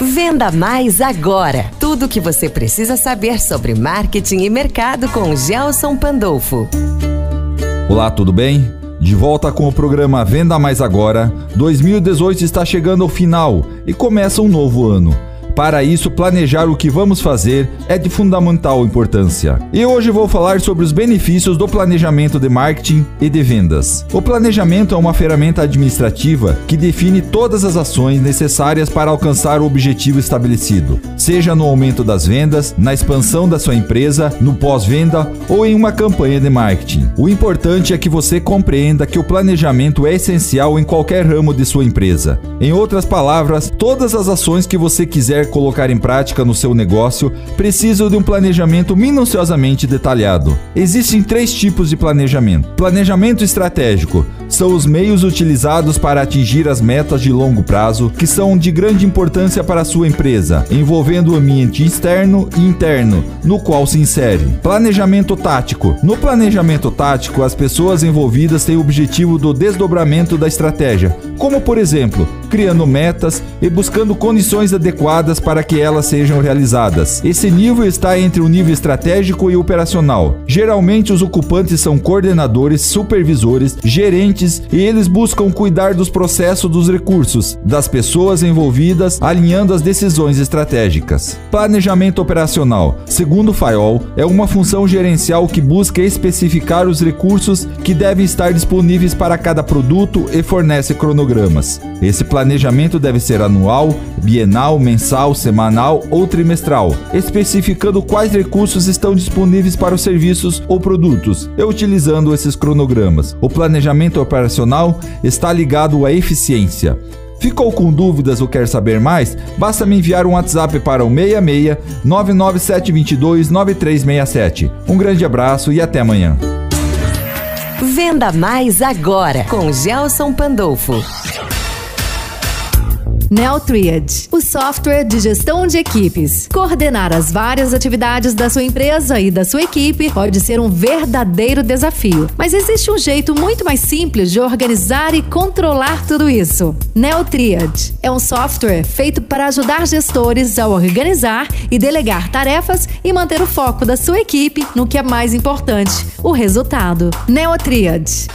Venda Mais agora. Tudo o que você precisa saber sobre marketing e mercado com Gelson Pandolfo. Olá, tudo bem? De volta com o programa Venda Mais Agora. 2018 está chegando ao final e começa um novo ano. Para isso, planejar o que vamos fazer é de fundamental importância. E hoje vou falar sobre os benefícios do planejamento de marketing e de vendas. O planejamento é uma ferramenta administrativa que define todas as ações necessárias para alcançar o objetivo estabelecido, seja no aumento das vendas, na expansão da sua empresa, no pós-venda ou em uma campanha de marketing. O importante é que você compreenda que o planejamento é essencial em qualquer ramo de sua empresa. Em outras palavras, todas as ações que você quiser colocar em prática no seu negócio precisam de um planejamento minuciosamente detalhado. Existem três tipos de planejamento: planejamento estratégico são os meios utilizados para atingir as metas de longo prazo que são de grande importância para a sua empresa, envolvendo o ambiente externo e interno no qual se insere. Planejamento tático: no planejamento tático, as pessoas envolvidas têm o objetivo do desdobramento da estratégia, como por exemplo, criando metas e buscando condições adequadas para que elas sejam realizadas. Esse nível está entre o nível estratégico e operacional. Geralmente, os ocupantes são coordenadores, supervisores, gerentes e eles buscam cuidar dos processos dos recursos, das pessoas envolvidas, alinhando as decisões estratégicas. Planejamento operacional, segundo o FAIOL, é uma função gerencial que busca especificar os recursos que devem estar disponíveis para cada produto e fornece cronogramas. Esse planejamento deve ser anual, bienal, mensal, semanal ou trimestral, especificando quais recursos estão disponíveis para os serviços ou produtos e utilizando esses cronogramas. O planejamento operacional está ligado à eficiência. Ficou com dúvidas ou quer saber mais? Basta me enviar um WhatsApp para o 66 99722 9367. Um grande abraço e até amanhã. Venda Mais agora com Gelson Pandolfo. NeoTriad, o software de gestão de equipes. Coordenar as várias atividades da sua empresa e da sua equipe pode ser um verdadeiro desafio, mas existe um jeito muito mais simples de organizar e controlar tudo isso. NeoTriad é um software feito para ajudar gestores a organizar e delegar tarefas e manter o foco da sua equipe no que é mais importante, o resultado. NeoTriad.